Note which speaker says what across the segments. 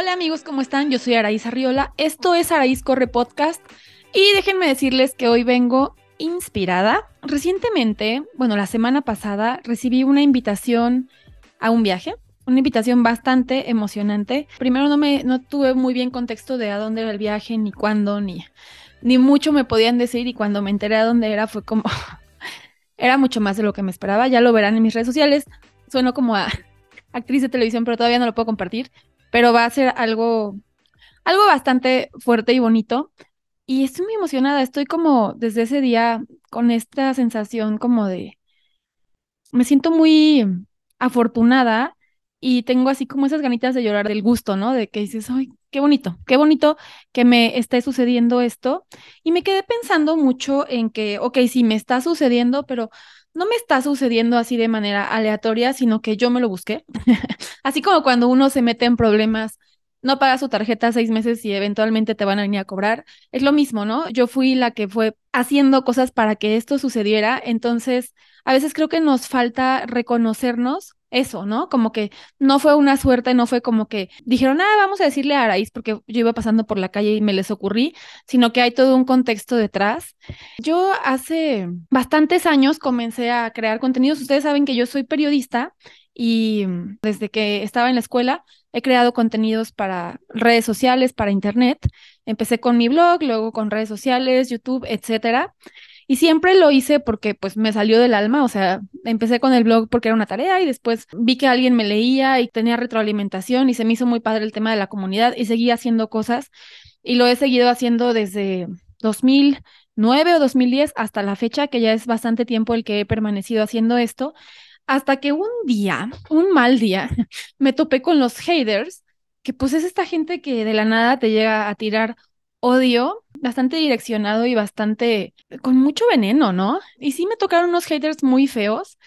Speaker 1: Hola amigos, ¿cómo están? Yo soy Araíz Arriola. Esto es Araíz Corre Podcast. Y déjenme decirles que hoy vengo inspirada. Recientemente, bueno, la semana pasada, recibí una invitación a un viaje. Una invitación bastante emocionante. Primero no me no tuve muy bien contexto de a dónde era el viaje, ni cuándo, ni, ni mucho me podían decir. Y cuando me enteré a dónde era, fue como. era mucho más de lo que me esperaba. Ya lo verán en mis redes sociales. Sueno como a actriz de televisión, pero todavía no lo puedo compartir. Pero va a ser algo, algo bastante fuerte y bonito. Y estoy muy emocionada. Estoy como desde ese día con esta sensación como de. Me siento muy afortunada y tengo así como esas ganitas de llorar del gusto, ¿no? De que dices, ay, qué bonito, qué bonito que me esté sucediendo esto. Y me quedé pensando mucho en que, ok, sí, me está sucediendo, pero no me está sucediendo así de manera aleatoria, sino que yo me lo busqué. así como cuando uno se mete en problemas, no paga su tarjeta seis meses y eventualmente te van a venir a cobrar. Es lo mismo, ¿no? Yo fui la que fue haciendo cosas para que esto sucediera. Entonces, a veces creo que nos falta reconocernos eso, ¿no? Como que no fue una suerte, no fue como que dijeron, ah, vamos a decirle a Araíz porque yo iba pasando por la calle y me les ocurrí, sino que hay todo un contexto detrás. Yo hace bastantes años comencé a crear contenidos. Ustedes saben que yo soy periodista y desde que estaba en la escuela he creado contenidos para redes sociales, para internet. Empecé con mi blog, luego con redes sociales, YouTube, etcétera. Y siempre lo hice porque pues me salió del alma, o sea, empecé con el blog porque era una tarea y después vi que alguien me leía y tenía retroalimentación y se me hizo muy padre el tema de la comunidad y seguí haciendo cosas y lo he seguido haciendo desde 2009 o 2010 hasta la fecha, que ya es bastante tiempo el que he permanecido haciendo esto, hasta que un día, un mal día, me topé con los haters, que pues es esta gente que de la nada te llega a tirar odio bastante direccionado y bastante con mucho veneno, ¿no? Y sí me tocaron unos haters muy feos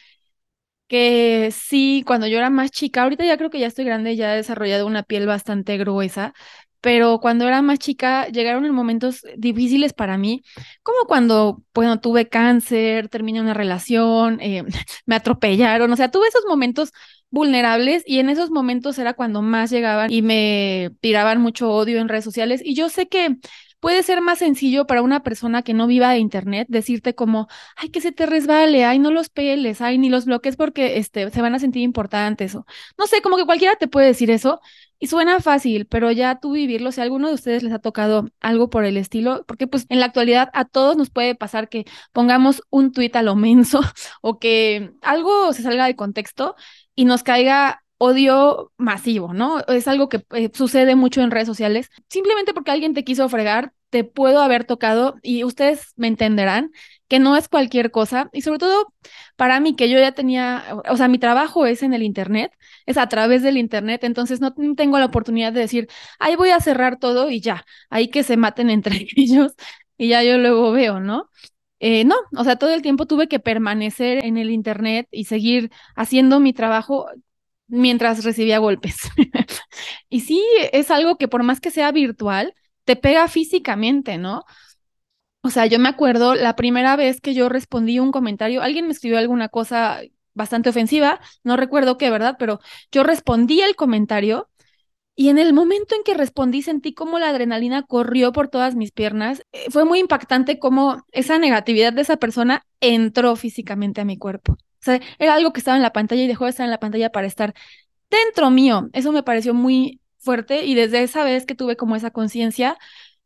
Speaker 1: que sí, cuando yo era más chica, ahorita ya creo que ya estoy grande, ya he desarrollado una piel bastante gruesa, pero cuando era más chica llegaron en momentos difíciles para mí, como cuando, bueno, tuve cáncer, terminé una relación, eh, me atropellaron, o sea, tuve esos momentos vulnerables y en esos momentos era cuando más llegaban y me tiraban mucho odio en redes sociales y yo sé que puede ser más sencillo para una persona que no viva de internet decirte como, ay, que se te resbale, ay, no los peles, ay, ni los bloques porque este, se van a sentir importantes o no sé, como que cualquiera te puede decir eso y suena fácil, pero ya tú vivirlo, si a alguno de ustedes les ha tocado algo por el estilo, porque pues en la actualidad a todos nos puede pasar que pongamos un tuit a lo menso o que algo se salga de contexto y nos caiga odio masivo, ¿no? Es algo que eh, sucede mucho en redes sociales. Simplemente porque alguien te quiso fregar, te puedo haber tocado y ustedes me entenderán que no es cualquier cosa y sobre todo para mí que yo ya tenía, o sea, mi trabajo es en el Internet, es a través del Internet, entonces no tengo la oportunidad de decir, ahí voy a cerrar todo y ya, ahí que se maten entre ellos y ya yo luego veo, ¿no? Eh, no, o sea, todo el tiempo tuve que permanecer en el Internet y seguir haciendo mi trabajo mientras recibía golpes. y sí, es algo que por más que sea virtual, te pega físicamente, ¿no? O sea, yo me acuerdo la primera vez que yo respondí un comentario, alguien me escribió alguna cosa bastante ofensiva, no recuerdo qué, ¿verdad? Pero yo respondí el comentario y en el momento en que respondí sentí como la adrenalina corrió por todas mis piernas. Eh, fue muy impactante cómo esa negatividad de esa persona entró físicamente a mi cuerpo. Sea, era algo que estaba en la pantalla y dejó de estar en la pantalla para estar dentro mío. Eso me pareció muy fuerte y desde esa vez que tuve como esa conciencia,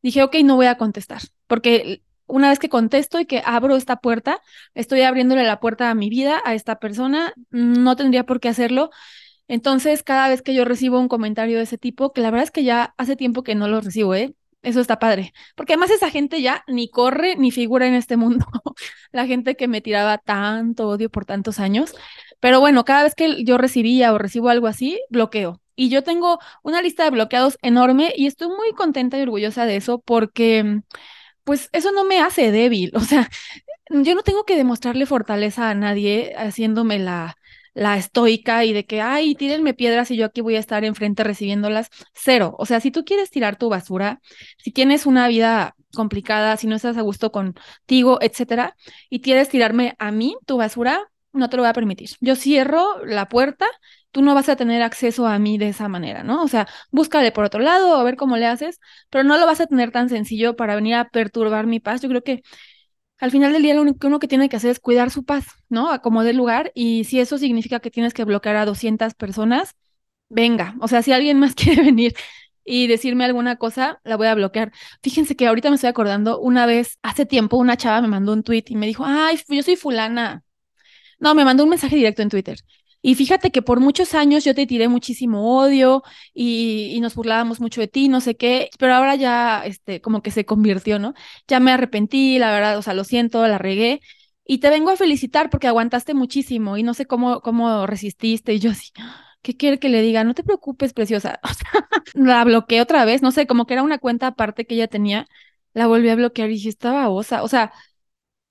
Speaker 1: dije, ok, no voy a contestar, porque una vez que contesto y que abro esta puerta, estoy abriéndole la puerta a mi vida, a esta persona, no tendría por qué hacerlo entonces, cada vez que yo recibo un comentario de ese tipo, que la verdad es que ya hace tiempo que no lo recibo, ¿eh? Eso está padre. Porque además esa gente ya ni corre ni figura en este mundo. la gente que me tiraba tanto odio por tantos años. Pero bueno, cada vez que yo recibía o recibo algo así, bloqueo. Y yo tengo una lista de bloqueados enorme y estoy muy contenta y orgullosa de eso porque, pues, eso no me hace débil. O sea, yo no tengo que demostrarle fortaleza a nadie haciéndome la la estoica y de que, ay, tírenme piedras y yo aquí voy a estar enfrente recibiéndolas. Cero. O sea, si tú quieres tirar tu basura, si tienes una vida complicada, si no estás a gusto contigo, etcétera, y quieres tirarme a mí tu basura, no te lo voy a permitir. Yo cierro la puerta tú no vas a tener acceso a mí de esa manera, ¿no? O sea, búscale por otro lado, a ver cómo le haces, pero no lo vas a tener tan sencillo para venir a perturbar mi paz. Yo creo que al final del día lo único que uno que tiene que hacer es cuidar su paz, ¿no? A como el lugar, y si eso significa que tienes que bloquear a 200 personas, venga, o sea, si alguien más quiere venir y decirme alguna cosa, la voy a bloquear. Fíjense que ahorita me estoy acordando, una vez, hace tiempo, una chava me mandó un tweet y me dijo, ay, yo soy fulana. No, me mandó un mensaje directo en Twitter. Y fíjate que por muchos años yo te tiré muchísimo odio y, nos burlábamos mucho de ti, no sé qué, pero ahora ya, este, como que se convirtió, ¿no? Ya me arrepentí, la verdad, o sea, lo siento, la regué. Y te vengo a felicitar porque aguantaste muchísimo y no sé cómo, cómo resististe. Y yo así, ¿qué quiere que le diga? No te preocupes, preciosa. O sea, la bloqueé otra vez, no sé, como que era una cuenta aparte que ella tenía, la volví a bloquear y dije, estaba osa. O sea,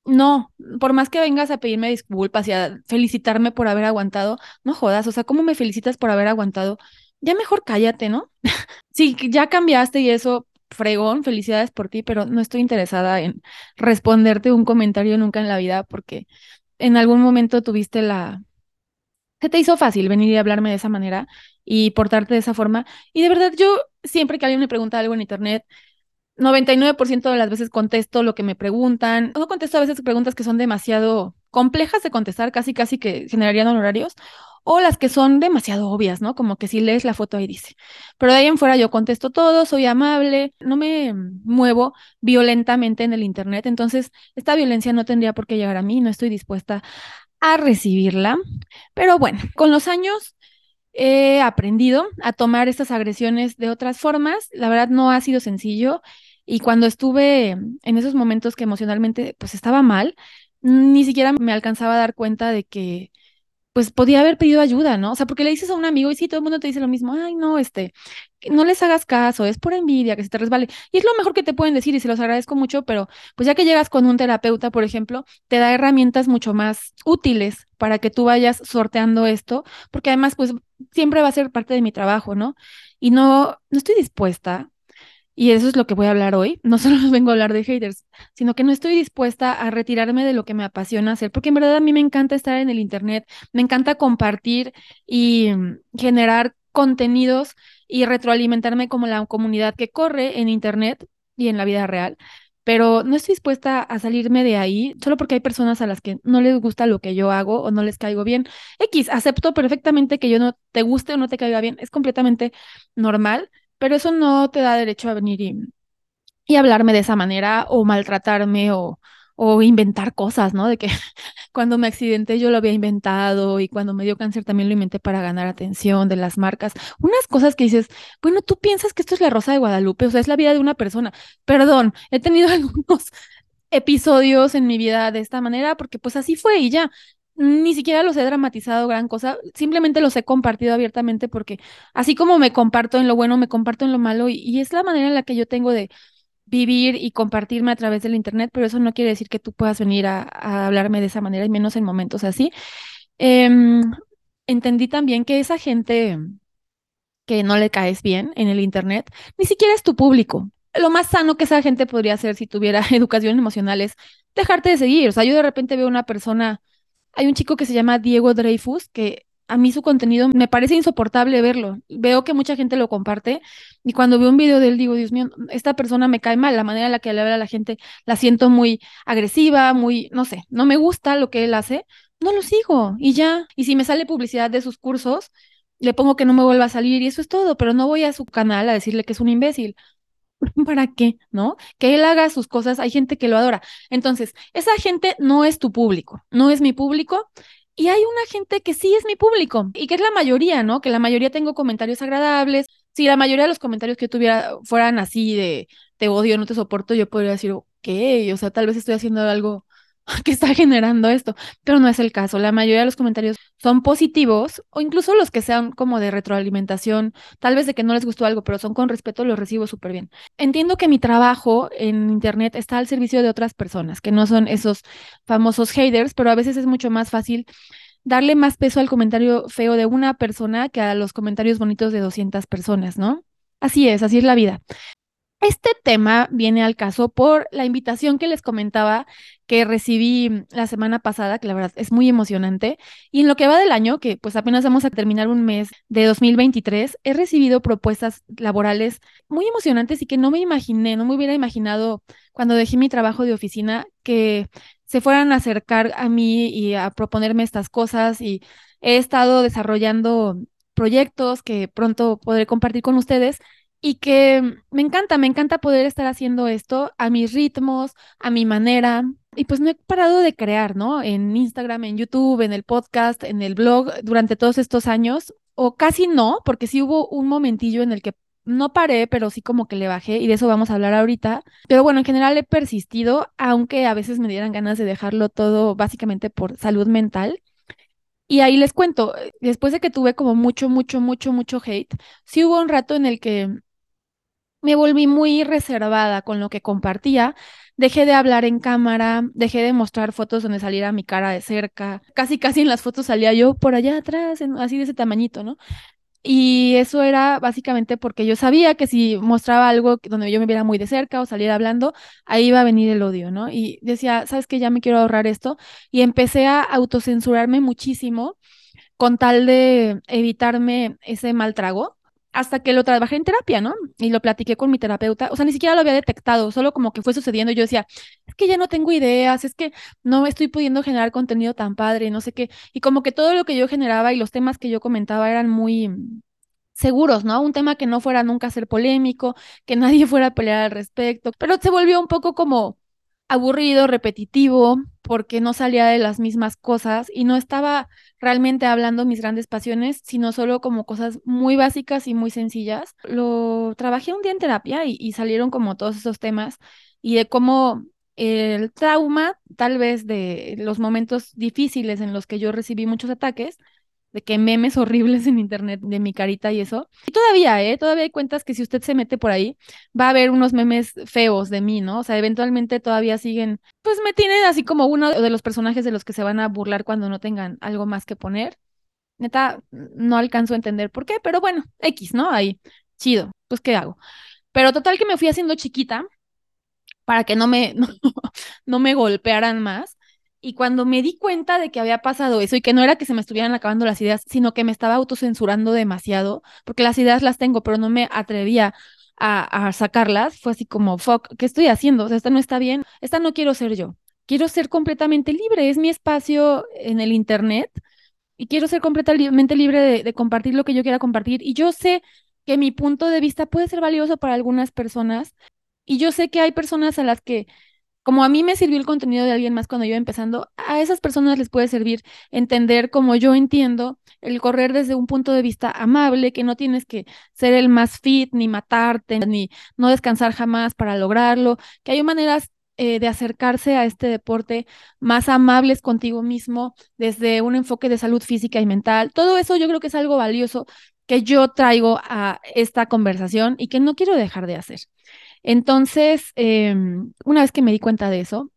Speaker 1: no, por más que vengas a pedirme disculpas y a felicitarme por haber aguantado, no jodas, o sea, ¿cómo me felicitas por haber aguantado? Ya mejor cállate, ¿no? sí, ya cambiaste y eso, fregón, felicidades por ti, pero no estoy interesada en responderte un comentario nunca en la vida porque en algún momento tuviste la, se te hizo fácil venir y hablarme de esa manera y portarte de esa forma. Y de verdad, yo siempre que alguien me pregunta algo en internet, 99% de las veces contesto lo que me preguntan. No contesto a veces preguntas que son demasiado complejas de contestar, casi casi que generarían honorarios, o las que son demasiado obvias, ¿no? Como que si lees la foto ahí dice. Pero de ahí en fuera yo contesto todo, soy amable, no me muevo violentamente en el Internet, entonces esta violencia no tendría por qué llegar a mí, no estoy dispuesta a recibirla. Pero bueno, con los años he aprendido a tomar estas agresiones de otras formas. La verdad no ha sido sencillo. Y cuando estuve en esos momentos que emocionalmente pues estaba mal, ni siquiera me alcanzaba a dar cuenta de que pues podía haber pedido ayuda, ¿no? O sea, porque le dices a un amigo y sí, todo el mundo te dice lo mismo, ay, no, este, no les hagas caso, es por envidia, que se te resbale. Y es lo mejor que te pueden decir y se los agradezco mucho, pero pues ya que llegas con un terapeuta, por ejemplo, te da herramientas mucho más útiles para que tú vayas sorteando esto, porque además, pues siempre va a ser parte de mi trabajo, ¿no? Y no, no estoy dispuesta y eso es lo que voy a hablar hoy. No solo vengo a hablar de haters, sino que no estoy dispuesta a retirarme de lo que me apasiona hacer, porque en verdad a mí me encanta estar en el Internet, me encanta compartir y mm, generar contenidos y retroalimentarme como la comunidad que corre en Internet y en la vida real. Pero no estoy dispuesta a salirme de ahí solo porque hay personas a las que no les gusta lo que yo hago o no les caigo bien. X, acepto perfectamente que yo no te guste o no te caiga bien, es completamente normal pero eso no te da derecho a venir y, y hablarme de esa manera o maltratarme o, o inventar cosas, ¿no? De que cuando me accidenté yo lo había inventado y cuando me dio cáncer también lo inventé para ganar atención de las marcas. Unas cosas que dices, bueno, tú piensas que esto es la Rosa de Guadalupe, o sea, es la vida de una persona. Perdón, he tenido algunos episodios en mi vida de esta manera porque pues así fue y ya ni siquiera los he dramatizado gran cosa, simplemente los he compartido abiertamente porque así como me comparto en lo bueno, me comparto en lo malo y, es la manera en la que yo tengo de vivir y compartirme a través del Internet, pero eso no quiere decir que tú puedas venir a, hablarme de esa manera y menos en momentos así. Em, entendí también que esa gente que no le caes bien en el Internet, ni siquiera es tu público. Lo más sano que esa gente podría hacer si tuviera educación emocional es dejarte de seguir. O sea, yo de repente veo una persona hay un chico que se llama Diego Dreyfus, que a mí su contenido me parece insoportable verlo. Veo que mucha gente lo comparte y cuando veo un video de él digo, Dios mío, esta persona me cae mal, la manera en la que le habla a la gente la siento muy agresiva, muy, no sé, no me gusta lo que él hace, no lo sigo y ya. Y si me sale publicidad de sus cursos, le pongo que no me vuelva a salir y eso es todo, pero no voy a su canal a decirle que es un imbécil. ¿Para qué? ¿No? Que él haga sus cosas, hay gente que lo adora. Entonces, esa gente no es tu público, no es mi público. Y hay una gente que sí es mi público y que es la mayoría, ¿no? Que la mayoría tengo comentarios agradables. Si la mayoría de los comentarios que tuviera fueran así de te odio, no te soporto, yo podría decir, ok, o sea, tal vez estoy haciendo algo que está generando esto, pero no es el caso. La mayoría de los comentarios son positivos o incluso los que sean como de retroalimentación, tal vez de que no les gustó algo, pero son con respeto, los recibo súper bien. Entiendo que mi trabajo en Internet está al servicio de otras personas, que no son esos famosos haters, pero a veces es mucho más fácil darle más peso al comentario feo de una persona que a los comentarios bonitos de 200 personas, ¿no? Así es, así es la vida. Este tema viene al caso por la invitación que les comentaba que recibí la semana pasada, que la verdad es muy emocionante. Y en lo que va del año, que pues apenas vamos a terminar un mes de 2023, he recibido propuestas laborales muy emocionantes y que no me imaginé, no me hubiera imaginado cuando dejé mi trabajo de oficina que se fueran a acercar a mí y a proponerme estas cosas. Y he estado desarrollando proyectos que pronto podré compartir con ustedes y que me encanta, me encanta poder estar haciendo esto a mis ritmos, a mi manera. Y pues no he parado de crear, ¿no? En Instagram, en YouTube, en el podcast, en el blog durante todos estos años, o casi no, porque sí hubo un momentillo en el que no paré, pero sí como que le bajé y de eso vamos a hablar ahorita. Pero bueno, en general he persistido, aunque a veces me dieran ganas de dejarlo todo básicamente por salud mental. Y ahí les cuento, después de que tuve como mucho, mucho, mucho, mucho hate, sí hubo un rato en el que me volví muy reservada con lo que compartía. Dejé de hablar en cámara, dejé de mostrar fotos donde saliera mi cara de cerca. Casi, casi en las fotos salía yo por allá atrás, así de ese tamañito, ¿no? Y eso era básicamente porque yo sabía que si mostraba algo donde yo me viera muy de cerca o saliera hablando, ahí iba a venir el odio, ¿no? Y decía, ¿sabes qué? Ya me quiero ahorrar esto. Y empecé a autocensurarme muchísimo con tal de evitarme ese mal trago hasta que lo trabajé en terapia, ¿no? Y lo platiqué con mi terapeuta, o sea, ni siquiera lo había detectado, solo como que fue sucediendo. Yo decía, es que ya no tengo ideas, es que no estoy pudiendo generar contenido tan padre, no sé qué. Y como que todo lo que yo generaba y los temas que yo comentaba eran muy seguros, ¿no? Un tema que no fuera nunca ser polémico, que nadie fuera a pelear al respecto, pero se volvió un poco como aburrido, repetitivo, porque no salía de las mismas cosas y no estaba realmente hablando mis grandes pasiones, sino solo como cosas muy básicas y muy sencillas. Lo trabajé un día en terapia y, salieron como todos esos temas y de cómo el trauma, tal vez de los momentos difíciles en los que yo recibí muchos ataques, de que memes horribles en internet de mi carita y eso. Y todavía, ¿eh? Todavía hay cuentas que si usted se mete por ahí, va a haber unos memes feos de mí, ¿no? O sea, eventualmente todavía siguen, pues me tienen así como uno de los personajes de los que se van a burlar cuando no tengan algo más que poner. Neta, no alcanzo a entender por qué, pero bueno, X, ¿no? Ahí, chido, pues ¿qué hago? Pero total que me fui haciendo chiquita para que no me, no me golpearan más. Y cuando me di cuenta de que había pasado eso y que no era que se me estuvieran acabando las ideas, sino que me estaba autocensurando demasiado, porque las ideas las tengo, pero no me atrevía a, sacarlas, fue así como, fuck, ¿qué estoy haciendo? O sea, esta no está bien, esta no quiero ser yo. Quiero ser completamente libre, es mi espacio en el Internet y quiero ser completamente libre de, de compartir lo que yo quiera compartir. Y yo sé que mi punto de vista puede ser valioso para algunas personas y yo sé que hay personas a las que como a mí me sirvió el contenido de alguien más cuando yo iba empezando, a esas personas les puede servir entender como yo entiendo el correr desde un punto de vista amable, que no tienes que ser el más fit, ni matarte, ni no descansar jamás para lograrlo, que hay maneras eh, de acercarse a este deporte más amables contigo mismo, desde un enfoque de salud física y mental. Todo eso yo creo que es algo valioso que yo traigo a esta conversación y que no quiero dejar de hacer. Entonces, em, una vez que me di cuenta de eso,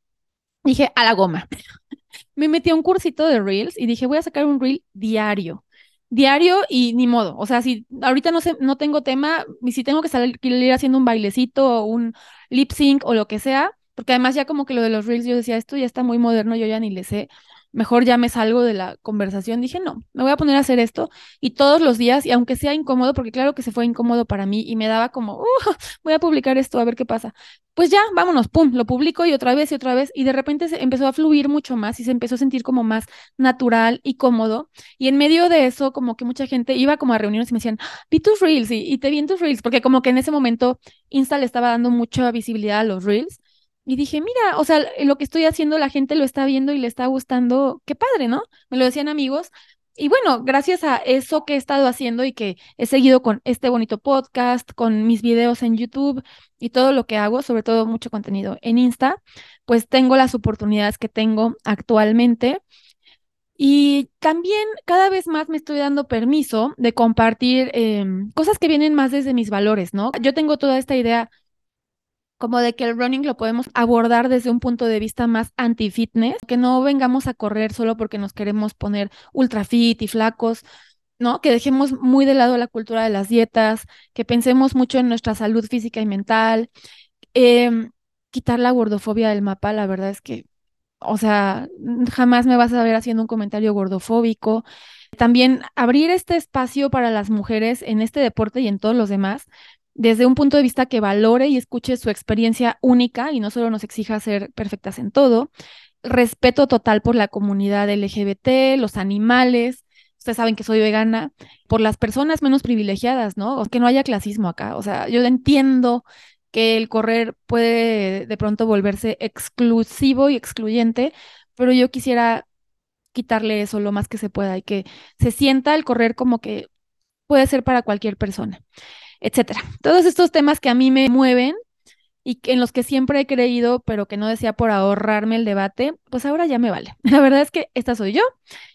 Speaker 1: dije, a la goma. me metí a un cursito de Reels y dije, voy a sacar un Reel diario. Diario y ni modo. O sea, si ahorita no sé, no tengo tema, y si tengo que salir haciendo un bailecito o un lip sync o lo que sea, porque además ya como que lo de los Reels, yo decía, esto ya está muy moderno, yo ya ni le sé mejor ya me salgo de la conversación. Dije, no, me voy a poner a hacer esto y todos los días, y aunque sea incómodo, porque claro que se fue incómodo para mí y me daba como, uh, voy a publicar esto, a ver qué pasa. Pues ya, vámonos, pum, lo publico y otra vez y otra vez, y de repente se empezó a fluir mucho más y se empezó a sentir como más natural y cómodo. Y en medio de eso, como que mucha gente iba como a reuniones y me decían, vi tus reels y, y te vi en tus reels, porque como que en ese momento Insta le estaba dando mucha visibilidad a los reels. Y dije, mira, o sea, lo que estoy haciendo la gente lo está viendo y le está gustando, qué padre, ¿no? Me lo decían amigos. Y bueno, gracias a eso que he estado haciendo y que he seguido con este bonito podcast, con mis videos en YouTube y todo lo que hago, sobre todo mucho contenido en Insta, pues tengo las oportunidades que tengo actualmente. Y también cada vez más me estoy dando permiso de compartir em, cosas que vienen más desde mis valores, ¿no? Yo tengo toda esta idea como de que el running lo podemos abordar desde un punto de vista más anti-fitness, que no vengamos a correr solo porque nos queremos poner ultra fit y flacos. ¿no? Que dejemos muy de lado la cultura de las dietas, que pensemos mucho en nuestra salud física y mental, em, quitar la gordofobia del mapa, la verdad es que, o sea, jamás me vas a ver haciendo un comentario gordofóbico. También abrir este espacio para las mujeres en este deporte y en todos los demás, desde un punto de vista que valore y escuche su experiencia única y no solo nos exija ser perfectas en todo. Respeto total por la comunidad LGBT, los animales, ustedes saben que soy vegana, por las personas menos privilegiadas, ¿no? Que no haya clasismo acá. O sea, yo entiendo que el correr puede de pronto volverse exclusivo y excluyente, pero yo quisiera quitarle eso lo más que se pueda y que se sienta el correr como que puede ser para cualquier persona, etcétera. Todos estos temas que a mí me mueven y en los que siempre he creído, pero que no decía por ahorrarme el debate, pues ahora ya me vale. La verdad es que esta soy yo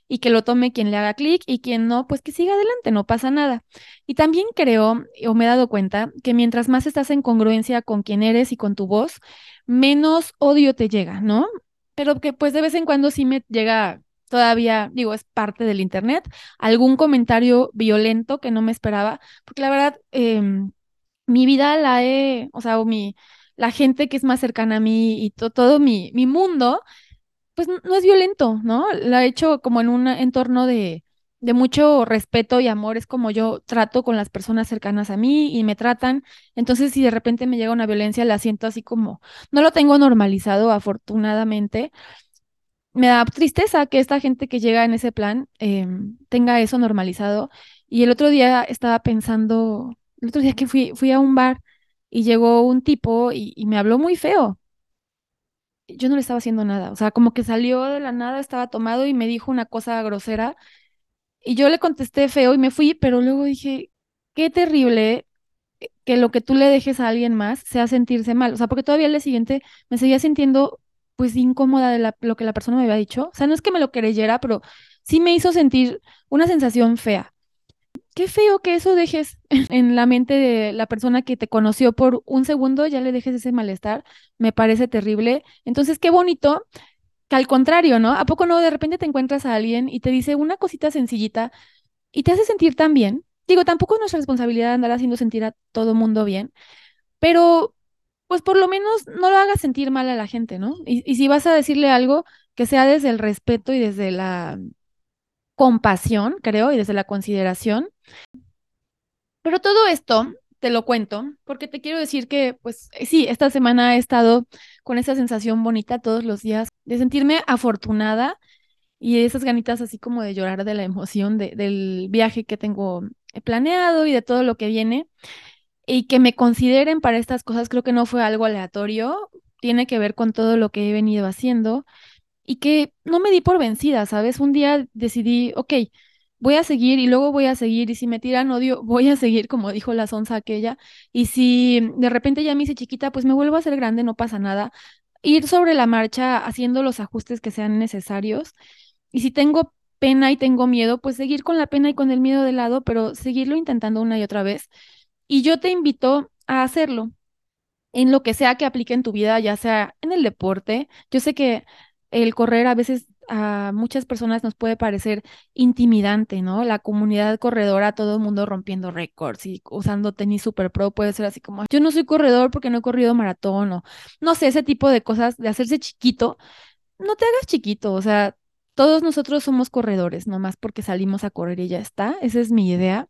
Speaker 1: y que lo tome quien le haga clic y quien no, pues que siga adelante, no pasa nada. Y también creo, o me he dado cuenta, que mientras más estás en congruencia con quien eres y con tu voz, menos odio te llega, ¿no? Pero que pues de vez en cuando sí me llega todavía, digo, es parte del Internet, algún comentario violento que no me esperaba, porque la verdad, em, mi vida la he, o sea, mi, la gente que es más cercana a mí y todo mi, mi mundo pues no es violento, ¿no? Lo ha hecho como en un entorno de, de mucho respeto y amor, es como yo trato con las personas cercanas a mí y me tratan. Entonces, si de repente me llega una violencia, la siento así como, no lo tengo normalizado, afortunadamente. Me da tristeza que esta gente que llega en ese plan em, tenga eso normalizado. Y el otro día estaba pensando, el otro día que fui, fui a un bar y llegó un tipo y me habló muy feo yo no le estaba haciendo nada. O sea, como que salió de la nada, estaba tomado y me dijo una cosa grosera. Y yo le contesté feo y me fui, pero luego dije, qué terrible que lo que tú le dejes a alguien más sea sentirse mal. O sea, porque todavía el día siguiente me seguía sintiendo pues incómoda de lo que la persona me había dicho. O sea, no es que me lo creyera, pero sí me hizo sentir una sensación fea qué feo que eso dejes en la mente de la persona que te conoció por un segundo, ya le dejes ese malestar, me parece terrible. Entonces, qué bonito que al contrario, ¿no? ¿A poco no de repente te encuentras a alguien y te dice una cosita sencillita y te hace sentir tan bien? Digo, tampoco es nuestra responsabilidad andar haciendo sentir a todo mundo bien, pero pues por lo menos no lo hagas sentir mal a la gente, ¿no? Y, y si vas a decirle algo, que sea desde el respeto y desde la compasión, creo, y desde la consideración. Pero todo esto te lo cuento porque te quiero decir que, pues eh, sí, esta semana he estado con esa sensación bonita todos los días de sentirme afortunada y esas ganitas así como de llorar de la emoción del viaje que tengo planeado y de todo lo que viene. Y que me consideren para estas cosas, creo que no fue algo aleatorio, tiene que ver con todo lo que he venido haciendo y que no me di por vencida, ¿sabes? Un día decidí, ok, voy a seguir y luego voy a seguir y si me tiran odio, voy a seguir, como dijo la sonza aquella, y si de repente ya me hice chiquita, pues me vuelvo a ser grande, no pasa nada. Ir sobre la marcha haciendo los ajustes que sean necesarios. Y si tengo pena y tengo miedo, pues seguir con la pena y con el miedo de lado, pero seguirlo intentando una y otra vez. Y yo te invito a hacerlo en lo que sea que aplique en tu vida, ya sea en el deporte. Yo sé que el correr a veces a muchas personas nos puede parecer intimidante, ¿no? La comunidad corredora, todo el mundo rompiendo récords y usando tenis super pro puede ser así como, yo no soy corredor porque no he corrido maratón o no sé, ese tipo de cosas de hacerse chiquito. No te hagas chiquito, o sea, todos nosotros somos corredores, nomás porque salimos a correr y ya está, esa es mi idea.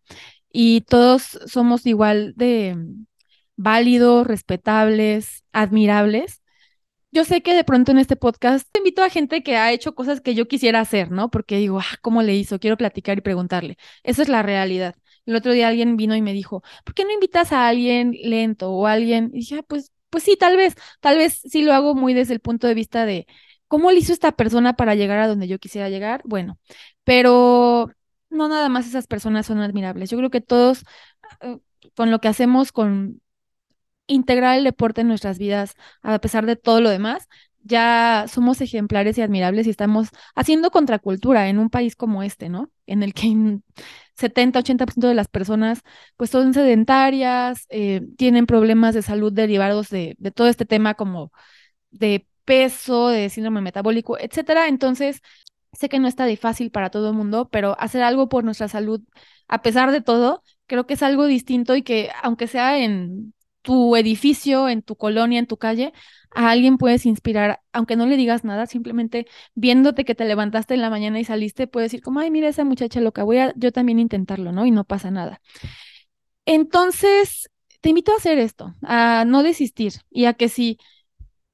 Speaker 1: Y todos somos igual de válidos, respetables, admirables yo sé que de pronto en este podcast invito a gente que ha hecho cosas que yo quisiera hacer, ¿no? Porque digo, ah, ¿cómo le hizo? Quiero platicar y preguntarle. Esa es la realidad. El otro día alguien vino y me dijo, ¿por qué no invitas a alguien lento o alguien? Y dije, ah, pues, pues sí, tal vez, tal vez sí lo hago muy desde el punto de vista de cómo le hizo esta persona para llegar a donde yo quisiera llegar. Bueno, pero no nada más esas personas son admirables. Yo creo que todos, eh, con lo que hacemos, con integrar el deporte en nuestras vidas, a pesar de todo lo demás, ya somos ejemplares y admirables y estamos haciendo contracultura en un país como este, ¿no? En el que 70, 80% de las personas pues son sedentarias, eh, tienen problemas de salud derivados de, de todo este tema como de peso, de síndrome metabólico, etcétera. Entonces, Sé que no está de fácil para todo el mundo, pero hacer algo por nuestra salud, a pesar de todo, creo que es algo distinto y que aunque sea en tu edificio, en tu colonia, en tu calle, a alguien puedes inspirar, aunque no le digas nada, simplemente viéndote que te levantaste en la mañana y saliste, puedes decir como, ay, mira esa muchacha loca, voy a yo también intentarlo, ¿no? Y no pasa nada. Entonces, te invito a hacer esto, a no desistir y a que si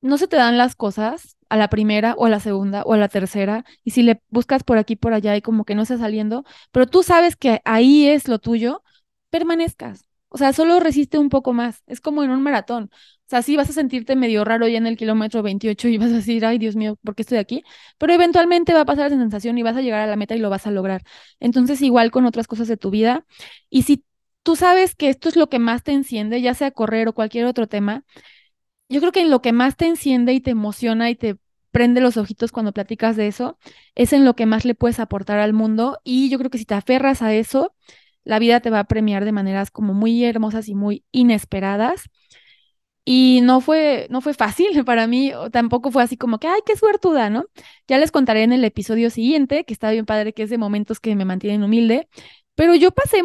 Speaker 1: no se te dan las cosas a la primera o a la segunda o a la tercera, y si le buscas por aquí, por allá y como que no está saliendo, pero tú sabes que ahí es lo tuyo, permanezcas. O sea, solo resiste un poco más. Es como en un maratón. O sea, sí vas a sentirte medio raro ya en el kilómetro 28 y vas a decir, ay, Dios mío, ¿por qué estoy aquí? Pero eventualmente va a pasar esa sensación y vas a llegar a la meta y lo vas a lograr. Entonces, igual con otras cosas de tu vida. Y si tú sabes que esto es lo que más te enciende, ya sea correr o cualquier otro tema, yo creo que en lo que más te enciende y te emociona y te prende los ojitos cuando platicas de eso, es en lo que más le puedes aportar al mundo. Y yo creo que si te aferras a eso, la vida te va a premiar de maneras como muy hermosas y muy inesperadas. Y no fue, no fue fácil para mí, tampoco fue así como que, ay, qué suertuda, ¿no? Ya les contaré en el episodio siguiente, que está bien padre, que es de momentos que me mantienen humilde, pero yo pasé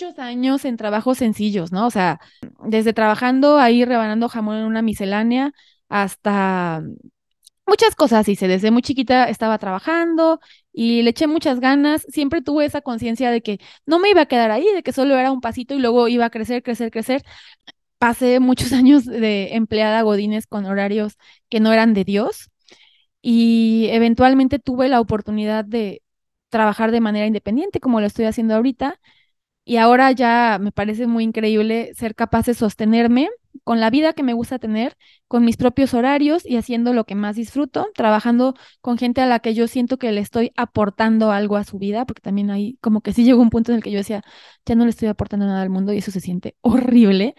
Speaker 1: muchos años en trabajos sencillos, ¿no? O sea, desde trabajando ahí rebanando jamón en una miscelánea hasta muchas cosas hice. Desde muy chiquita estaba trabajando y le eché muchas ganas. Siempre tuve esa conciencia de que no me iba a quedar ahí, de que solo era un pasito y luego iba a crecer, crecer, crecer. Pasé muchos años de empleada godines con horarios que no eran de Dios y eventualmente tuve la oportunidad de trabajar de manera independiente como lo estoy haciendo ahorita y ahora ya me parece muy increíble ser capaz de sostenerme con la vida que me gusta tener, con mis propios horarios y haciendo lo que más disfruto, trabajando con gente a la que yo siento que le estoy aportando algo a su vida, porque también ahí como que sí llegó un punto en el que yo decía, ya no le estoy aportando nada al mundo y eso se siente horrible.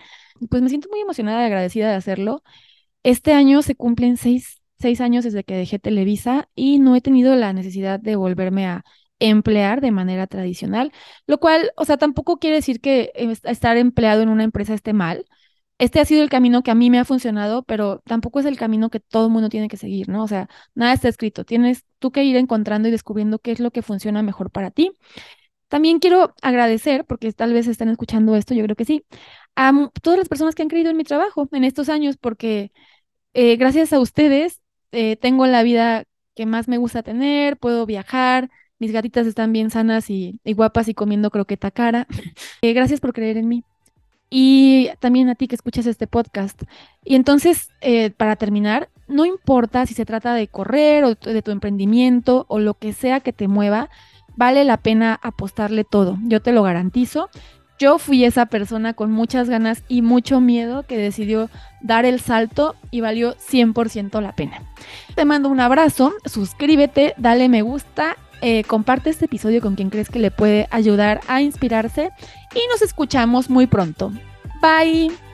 Speaker 1: Pues me siento muy emocionada y agradecida de hacerlo. Este año se cumplen seis, seis años desde que dejé Televisa y no he tenido la necesidad de volverme a emplear de manera tradicional, lo cual, o sea, tampoco quiere decir que estar empleado en una empresa esté mal. Este ha sido el camino que a mí me ha funcionado, pero tampoco es el camino que todo el mundo tiene que seguir, ¿no? O sea, nada está escrito. Tienes tú que ir encontrando y descubriendo qué es lo que funciona mejor para ti. También quiero agradecer, porque tal vez estén escuchando esto, yo creo que sí, a todas las personas que han creído en mi trabajo en estos años, porque eh, gracias a ustedes eh, tengo la vida que más me gusta tener, puedo viajar, mis gatitas están bien sanas y, guapas y comiendo croqueta cara. Eh, gracias por creer en mí. Y también a ti que escuchas este podcast. Y entonces, eh, para terminar, no importa si se trata de correr o de tu emprendimiento o lo que sea que te mueva, vale la pena apostarle todo. Yo te lo garantizo. Yo fui esa persona con muchas ganas y mucho miedo que decidió dar el salto y valió 100% la pena. Te mando un abrazo, suscríbete, dale me gusta eh, comparte este episodio con quien crees que le puede ayudar a inspirarse y nos escuchamos muy pronto. Bye.